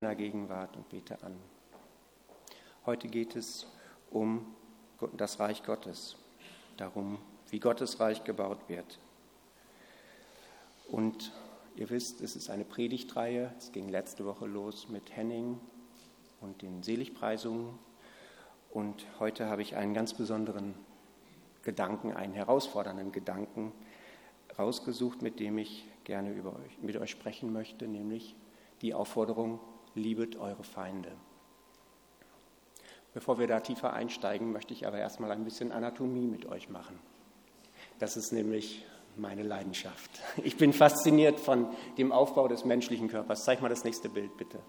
deiner Gegenwart und bete an. Heute geht es um das Reich Gottes, darum, wie Gottes Reich gebaut wird. Und ihr wisst, es ist eine Predigtreihe. Es ging letzte Woche los mit Henning und den Seligpreisungen. Und heute habe ich einen ganz besonderen Gedanken, einen herausfordernden Gedanken rausgesucht, mit dem ich gerne über euch, mit euch sprechen möchte, nämlich die Aufforderung, liebet eure Feinde. Bevor wir da tiefer einsteigen, möchte ich aber erstmal ein bisschen Anatomie mit euch machen. Das ist nämlich meine Leidenschaft. Ich bin fasziniert von dem Aufbau des menschlichen Körpers. Zeig mal das nächste Bild bitte.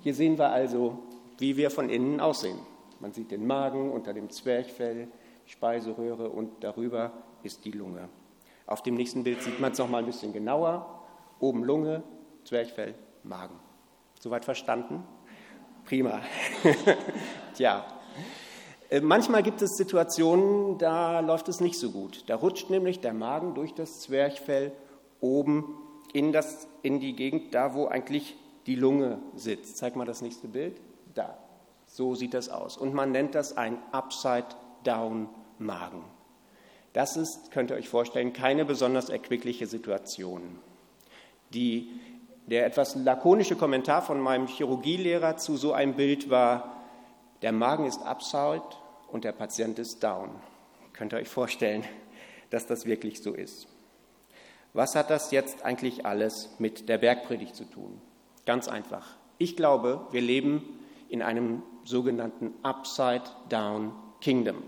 Hier sehen wir also, wie wir von innen aussehen. Man sieht den Magen unter dem Zwerchfell, Speiseröhre und darüber ist die Lunge. Auf dem nächsten Bild sieht man es noch mal ein bisschen genauer. Oben Lunge, Zwerchfell, Magen. Soweit verstanden? Prima. Tja, äh, manchmal gibt es Situationen, da läuft es nicht so gut. Da rutscht nämlich der Magen durch das Zwerchfell oben in, das, in die Gegend, da wo eigentlich die Lunge sitzt. Zeig mal das nächste Bild. Da. So sieht das aus. Und man nennt das ein Upside-Down-Magen. Das ist, könnt ihr euch vorstellen, keine besonders erquickliche Situation. Die der etwas lakonische Kommentar von meinem Chirurgielehrer zu so einem Bild war, der Magen ist upside und der Patient ist down. Könnt ihr euch vorstellen, dass das wirklich so ist. Was hat das jetzt eigentlich alles mit der Bergpredigt zu tun? Ganz einfach. Ich glaube, wir leben in einem sogenannten Upside-Down Kingdom.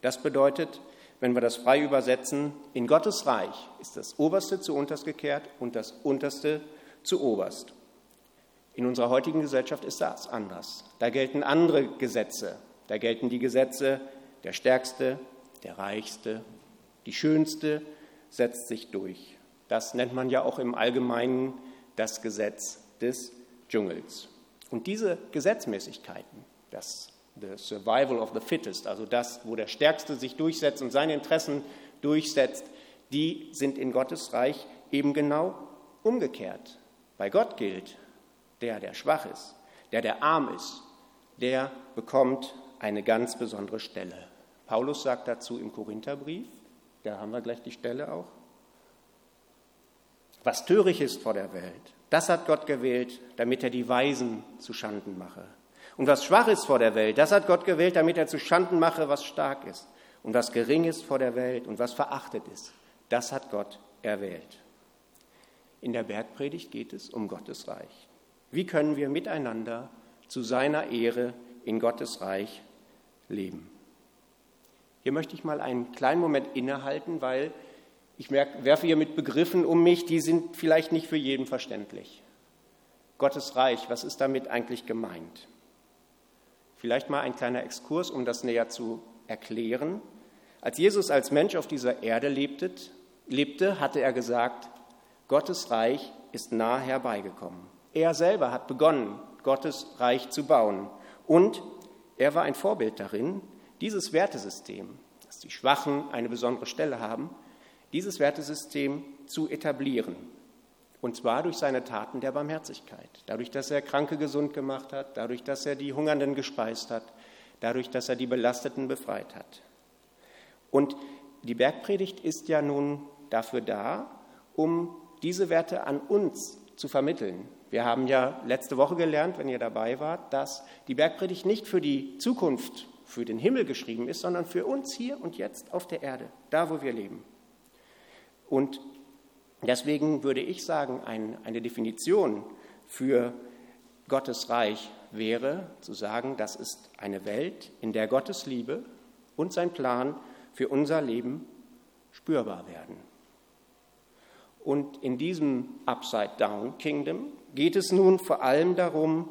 Das bedeutet, wenn wir das frei übersetzen, in Gottes Reich ist das Oberste zu unterst gekehrt und das Unterste zu oberst. In unserer heutigen Gesellschaft ist das anders. Da gelten andere Gesetze. Da gelten die Gesetze, der Stärkste, der Reichste, die Schönste setzt sich durch. Das nennt man ja auch im Allgemeinen das Gesetz des Dschungels. Und diese Gesetzmäßigkeiten, das the survival of the fittest, also das, wo der Stärkste sich durchsetzt und seine Interessen durchsetzt, die sind in Gottes Reich eben genau umgekehrt. Bei Gott gilt, der, der schwach ist, der, der arm ist, der bekommt eine ganz besondere Stelle. Paulus sagt dazu im Korintherbrief, da haben wir gleich die Stelle auch, was töricht ist vor der Welt, das hat Gott gewählt, damit er die Weisen zu Schanden mache. Und was schwach ist vor der Welt, das hat Gott gewählt, damit er zu Schanden mache, was stark ist. Und was gering ist vor der Welt und was verachtet ist, das hat Gott erwählt. In der Bergpredigt geht es um Gottes Reich. Wie können wir miteinander zu seiner Ehre in Gottes Reich leben? Hier möchte ich mal einen kleinen Moment innehalten, weil ich merke, werfe hier mit Begriffen um mich, die sind vielleicht nicht für jeden verständlich. Gottes Reich, was ist damit eigentlich gemeint? Vielleicht mal ein kleiner Exkurs, um das näher zu erklären. Als Jesus als Mensch auf dieser Erde lebte, hatte er gesagt, Gottes Reich ist nahe herbeigekommen. Er selber hat begonnen, Gottes Reich zu bauen. Und er war ein Vorbild darin, dieses Wertesystem, dass die Schwachen eine besondere Stelle haben, dieses Wertesystem zu etablieren. Und zwar durch seine Taten der Barmherzigkeit. Dadurch, dass er Kranke gesund gemacht hat, dadurch, dass er die Hungernden gespeist hat, dadurch, dass er die Belasteten befreit hat. Und die Bergpredigt ist ja nun dafür da, um diese Werte an uns zu vermitteln. Wir haben ja letzte Woche gelernt, wenn ihr dabei wart, dass die Bergpredigt nicht für die Zukunft, für den Himmel geschrieben ist, sondern für uns hier und jetzt auf der Erde, da wo wir leben. Und Deswegen würde ich sagen, ein, eine Definition für Gottes Reich wäre zu sagen, das ist eine Welt, in der Gottes Liebe und sein Plan für unser Leben spürbar werden. Und in diesem Upside-Down Kingdom geht es nun vor allem darum,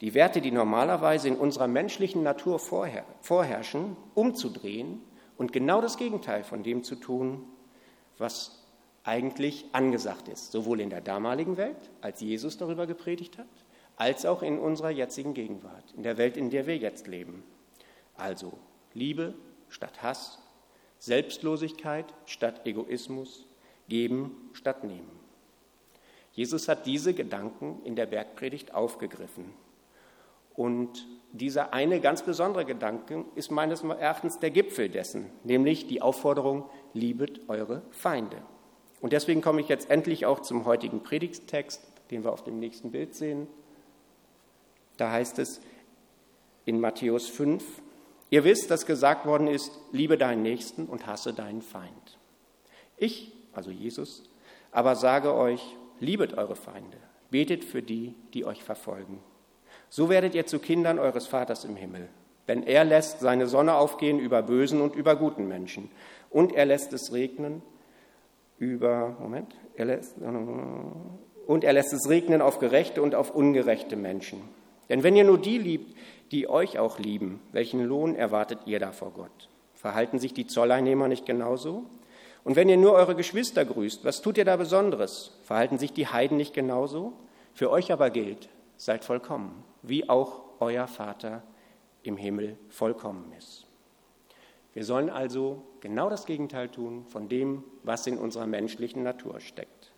die Werte, die normalerweise in unserer menschlichen Natur vorherrschen, umzudrehen und genau das Gegenteil von dem zu tun, was eigentlich angesagt ist, sowohl in der damaligen Welt, als Jesus darüber gepredigt hat, als auch in unserer jetzigen Gegenwart, in der Welt, in der wir jetzt leben. Also Liebe statt Hass, Selbstlosigkeit statt Egoismus, Geben statt Nehmen. Jesus hat diese Gedanken in der Bergpredigt aufgegriffen. Und dieser eine ganz besondere Gedanke ist meines Erachtens der Gipfel dessen, nämlich die Aufforderung, liebet eure Feinde. Und deswegen komme ich jetzt endlich auch zum heutigen Predigttext, den wir auf dem nächsten Bild sehen. Da heißt es in Matthäus 5, ihr wisst, dass gesagt worden ist, liebe deinen Nächsten und hasse deinen Feind. Ich, also Jesus, aber sage euch, liebet eure Feinde, betet für die, die euch verfolgen. So werdet ihr zu Kindern eures Vaters im Himmel. Denn er lässt seine Sonne aufgehen über bösen und über guten Menschen. Und er lässt es regnen über, Moment, er lässt, und er lässt es regnen auf gerechte und auf ungerechte Menschen. Denn wenn ihr nur die liebt, die euch auch lieben, welchen Lohn erwartet ihr da vor Gott? Verhalten sich die Zolleinnehmer nicht genauso? Und wenn ihr nur eure Geschwister grüßt, was tut ihr da Besonderes? Verhalten sich die Heiden nicht genauso? Für euch aber gilt, seid vollkommen, wie auch euer Vater im Himmel vollkommen ist. Wir sollen also genau das Gegenteil tun von dem, was in unserer menschlichen Natur steckt.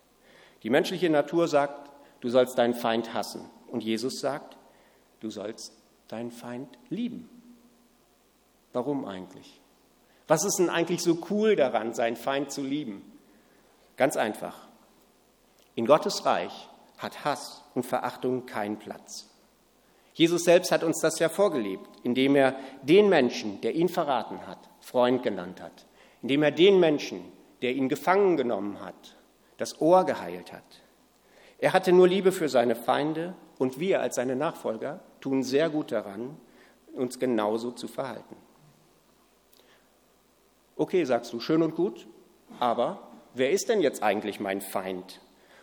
Die menschliche Natur sagt, du sollst deinen Feind hassen. Und Jesus sagt, du sollst deinen Feind lieben. Warum eigentlich? Was ist denn eigentlich so cool daran, seinen Feind zu lieben? Ganz einfach. In Gottes Reich hat Hass und Verachtung keinen Platz. Jesus selbst hat uns das ja vorgelebt, indem er den Menschen, der ihn verraten hat, Freund genannt hat, indem er den Menschen, der ihn gefangen genommen hat, das Ohr geheilt hat. Er hatte nur Liebe für seine Feinde und wir als seine Nachfolger tun sehr gut daran, uns genauso zu verhalten. Okay, sagst du, schön und gut, aber wer ist denn jetzt eigentlich mein Feind?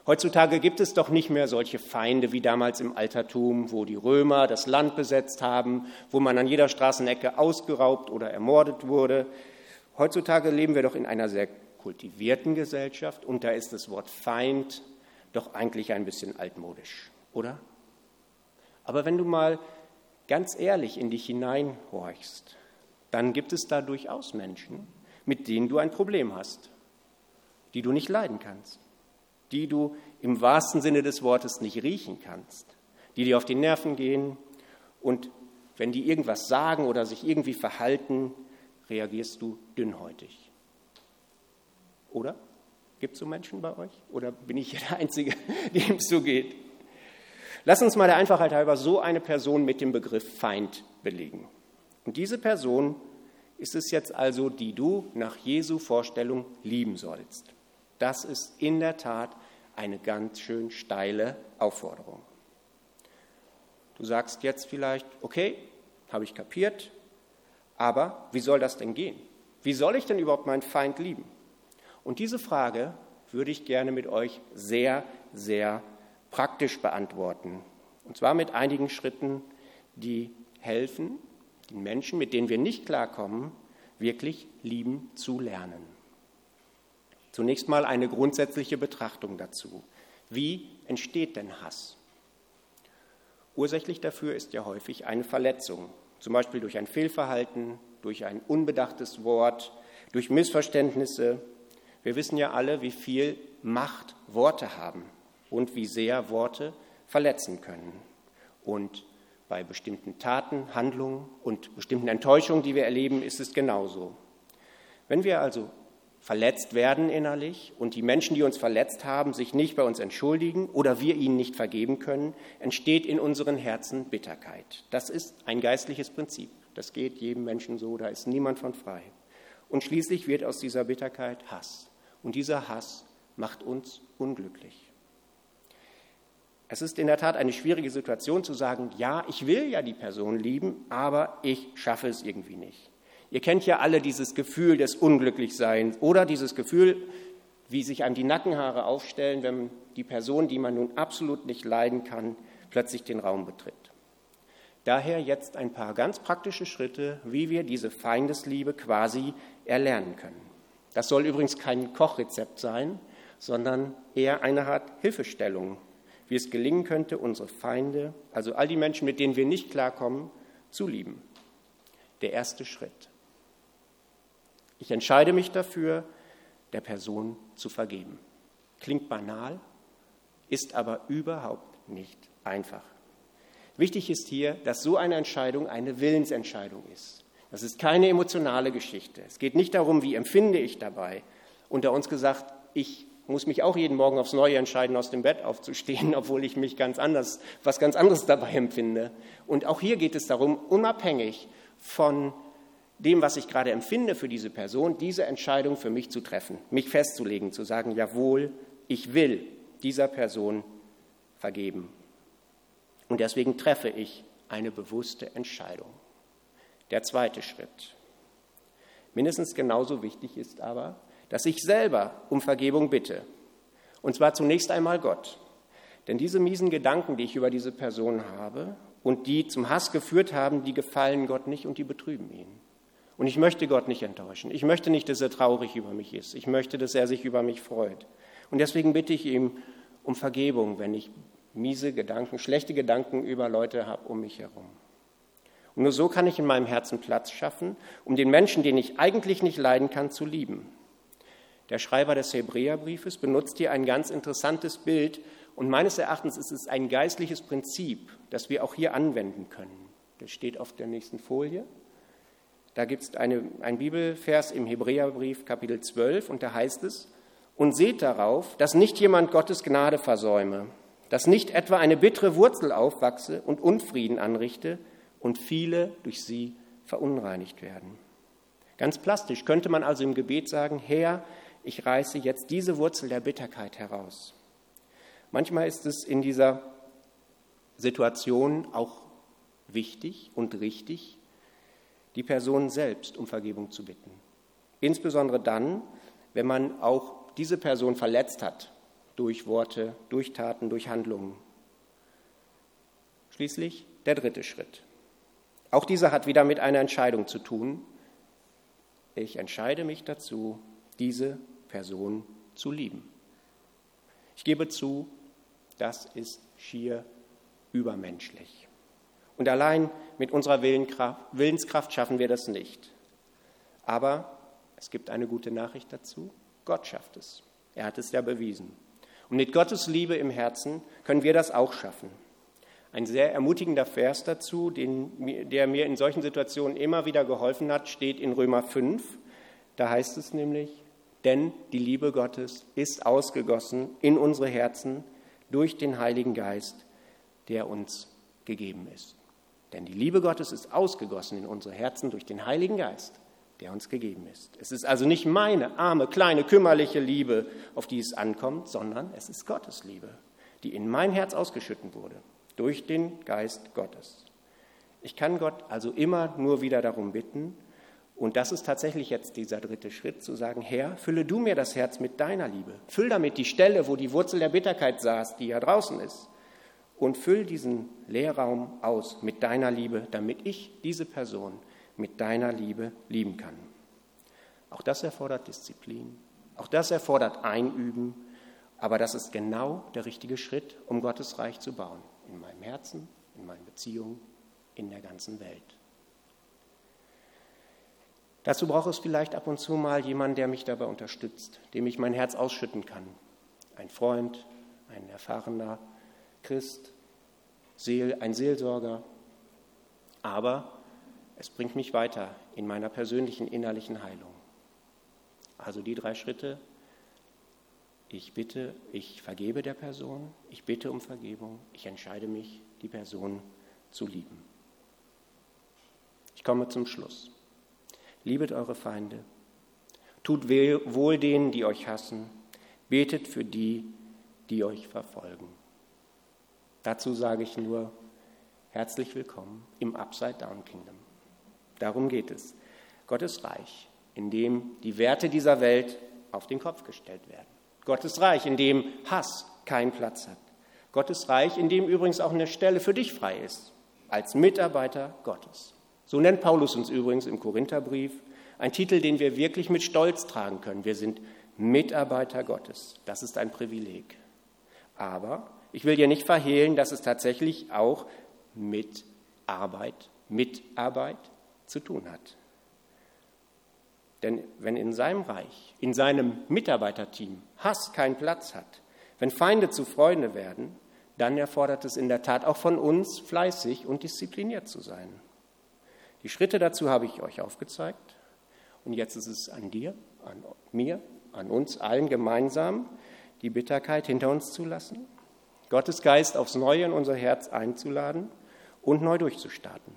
Heutzutage gibt es doch nicht mehr solche Feinde wie damals im Altertum, wo die Römer das Land besetzt haben, wo man an jeder Straßenecke ausgeraubt oder ermordet wurde. Heutzutage leben wir doch in einer sehr kultivierten Gesellschaft und da ist das Wort Feind doch eigentlich ein bisschen altmodisch, oder? Aber wenn du mal ganz ehrlich in dich hineinhorchst, dann gibt es da durchaus Menschen, mit denen du ein Problem hast, die du nicht leiden kannst die du im wahrsten Sinne des Wortes nicht riechen kannst, die dir auf die Nerven gehen und wenn die irgendwas sagen oder sich irgendwie verhalten, reagierst du dünnhäutig. Oder? Gibt es so Menschen bei euch? Oder bin ich hier der Einzige, dem es so geht? Lass uns mal der Einfachheit halber so eine Person mit dem Begriff Feind belegen. Und diese Person ist es jetzt also, die du nach Jesu Vorstellung lieben sollst. Das ist in der Tat eine ganz schön steile Aufforderung. Du sagst jetzt vielleicht, okay, habe ich kapiert, aber wie soll das denn gehen? Wie soll ich denn überhaupt meinen Feind lieben? Und diese Frage würde ich gerne mit euch sehr, sehr praktisch beantworten. Und zwar mit einigen Schritten, die helfen, den Menschen, mit denen wir nicht klarkommen, wirklich lieben zu lernen. Zunächst mal eine grundsätzliche Betrachtung dazu. Wie entsteht denn Hass? Ursächlich dafür ist ja häufig eine Verletzung, zum Beispiel durch ein Fehlverhalten, durch ein unbedachtes Wort, durch Missverständnisse. Wir wissen ja alle, wie viel Macht Worte haben und wie sehr Worte verletzen können. Und bei bestimmten Taten, Handlungen und bestimmten Enttäuschungen, die wir erleben, ist es genauso. Wenn wir also verletzt werden innerlich und die Menschen, die uns verletzt haben, sich nicht bei uns entschuldigen oder wir ihnen nicht vergeben können, entsteht in unseren Herzen Bitterkeit. Das ist ein geistliches Prinzip. Das geht jedem Menschen so, da ist niemand von frei. Und schließlich wird aus dieser Bitterkeit Hass. Und dieser Hass macht uns unglücklich. Es ist in der Tat eine schwierige Situation zu sagen, ja, ich will ja die Person lieben, aber ich schaffe es irgendwie nicht. Ihr kennt ja alle dieses Gefühl des Unglücklichseins oder dieses Gefühl, wie sich einem die Nackenhaare aufstellen, wenn die Person, die man nun absolut nicht leiden kann, plötzlich den Raum betritt. Daher jetzt ein paar ganz praktische Schritte, wie wir diese Feindesliebe quasi erlernen können. Das soll übrigens kein Kochrezept sein, sondern eher eine Art Hilfestellung, wie es gelingen könnte, unsere Feinde, also all die Menschen, mit denen wir nicht klarkommen, zu lieben. Der erste Schritt. Ich entscheide mich dafür, der Person zu vergeben. Klingt banal, ist aber überhaupt nicht einfach. Wichtig ist hier, dass so eine Entscheidung eine Willensentscheidung ist. Das ist keine emotionale Geschichte. Es geht nicht darum, wie empfinde ich dabei. Unter uns gesagt, ich muss mich auch jeden Morgen aufs Neue entscheiden, aus dem Bett aufzustehen, obwohl ich mich ganz anders, was ganz anderes dabei empfinde. Und auch hier geht es darum, unabhängig von dem, was ich gerade empfinde für diese Person, diese Entscheidung für mich zu treffen, mich festzulegen, zu sagen, jawohl, ich will dieser Person vergeben. Und deswegen treffe ich eine bewusste Entscheidung. Der zweite Schritt. Mindestens genauso wichtig ist aber, dass ich selber um Vergebung bitte. Und zwar zunächst einmal Gott. Denn diese miesen Gedanken, die ich über diese Person habe und die zum Hass geführt haben, die gefallen Gott nicht und die betrüben ihn. Und ich möchte Gott nicht enttäuschen. Ich möchte nicht, dass er traurig über mich ist. Ich möchte, dass er sich über mich freut. Und deswegen bitte ich ihm um Vergebung, wenn ich miese Gedanken, schlechte Gedanken über Leute habe um mich herum. Und nur so kann ich in meinem Herzen Platz schaffen, um den Menschen, den ich eigentlich nicht leiden kann, zu lieben. Der Schreiber des Hebräerbriefes benutzt hier ein ganz interessantes Bild und meines Erachtens ist es ein geistliches Prinzip, das wir auch hier anwenden können. Das steht auf der nächsten Folie. Da gibt es ein Bibelvers im Hebräerbrief Kapitel 12 und da heißt es, und seht darauf, dass nicht jemand Gottes Gnade versäume, dass nicht etwa eine bittere Wurzel aufwachse und Unfrieden anrichte und viele durch sie verunreinigt werden. Ganz plastisch könnte man also im Gebet sagen, Herr, ich reiße jetzt diese Wurzel der Bitterkeit heraus. Manchmal ist es in dieser Situation auch wichtig und richtig, die Person selbst um Vergebung zu bitten. Insbesondere dann, wenn man auch diese Person verletzt hat durch Worte, durch Taten, durch Handlungen. Schließlich der dritte Schritt. Auch dieser hat wieder mit einer Entscheidung zu tun. Ich entscheide mich dazu, diese Person zu lieben. Ich gebe zu, das ist schier übermenschlich. Und allein mit unserer Willenskraft schaffen wir das nicht. Aber es gibt eine gute Nachricht dazu. Gott schafft es. Er hat es ja bewiesen. Und mit Gottes Liebe im Herzen können wir das auch schaffen. Ein sehr ermutigender Vers dazu, den, der mir in solchen Situationen immer wieder geholfen hat, steht in Römer 5. Da heißt es nämlich, denn die Liebe Gottes ist ausgegossen in unsere Herzen durch den Heiligen Geist, der uns gegeben ist. Denn die Liebe Gottes ist ausgegossen in unsere Herzen durch den Heiligen Geist, der uns gegeben ist. Es ist also nicht meine arme, kleine, kümmerliche Liebe, auf die es ankommt, sondern es ist Gottes Liebe, die in mein Herz ausgeschüttet wurde, durch den Geist Gottes. Ich kann Gott also immer nur wieder darum bitten, und das ist tatsächlich jetzt dieser dritte Schritt, zu sagen, Herr, fülle du mir das Herz mit deiner Liebe. Füll damit die Stelle, wo die Wurzel der Bitterkeit saß, die ja draußen ist. Und füll diesen Leerraum aus mit deiner Liebe, damit ich diese Person mit deiner Liebe lieben kann. Auch das erfordert Disziplin. Auch das erfordert Einüben. Aber das ist genau der richtige Schritt, um Gottes Reich zu bauen. In meinem Herzen, in meinen Beziehungen, in der ganzen Welt. Dazu braucht es vielleicht ab und zu mal jemanden, der mich dabei unterstützt, dem ich mein Herz ausschütten kann. Ein Freund, ein erfahrener Christ, Seel, ein Seelsorger. Aber es bringt mich weiter in meiner persönlichen innerlichen Heilung. Also die drei Schritte. Ich bitte, ich vergebe der Person, ich bitte um Vergebung, ich entscheide mich, die Person zu lieben. Ich komme zum Schluss. Liebet eure Feinde. Tut wohl denen, die euch hassen. Betet für die, die euch verfolgen. Dazu sage ich nur, herzlich willkommen im Upside Down Kingdom. Darum geht es. Gottes Reich, in dem die Werte dieser Welt auf den Kopf gestellt werden. Gottes Reich, in dem Hass keinen Platz hat. Gottes Reich, in dem übrigens auch eine Stelle für dich frei ist, als Mitarbeiter Gottes. So nennt Paulus uns übrigens im Korintherbrief, ein Titel, den wir wirklich mit Stolz tragen können. Wir sind Mitarbeiter Gottes. Das ist ein Privileg. Aber ich will dir nicht verhehlen, dass es tatsächlich auch mit Arbeit, Mitarbeit zu tun hat. Denn wenn in seinem Reich, in seinem Mitarbeiterteam Hass keinen Platz hat, Wenn Feinde zu Freunde werden, dann erfordert es in der Tat auch von uns, fleißig und diszipliniert zu sein. Die Schritte dazu habe ich euch aufgezeigt. Und jetzt ist es an dir, an mir, an uns allen gemeinsam, die Bitterkeit hinter uns zu lassen, Gottes Geist aufs Neue in unser Herz einzuladen und neu durchzustarten.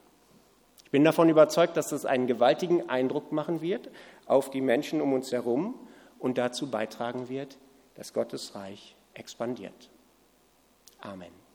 Ich bin davon überzeugt, dass das einen gewaltigen Eindruck machen wird auf die Menschen um uns herum und dazu beitragen wird, dass Gottes Reich expandiert. Amen.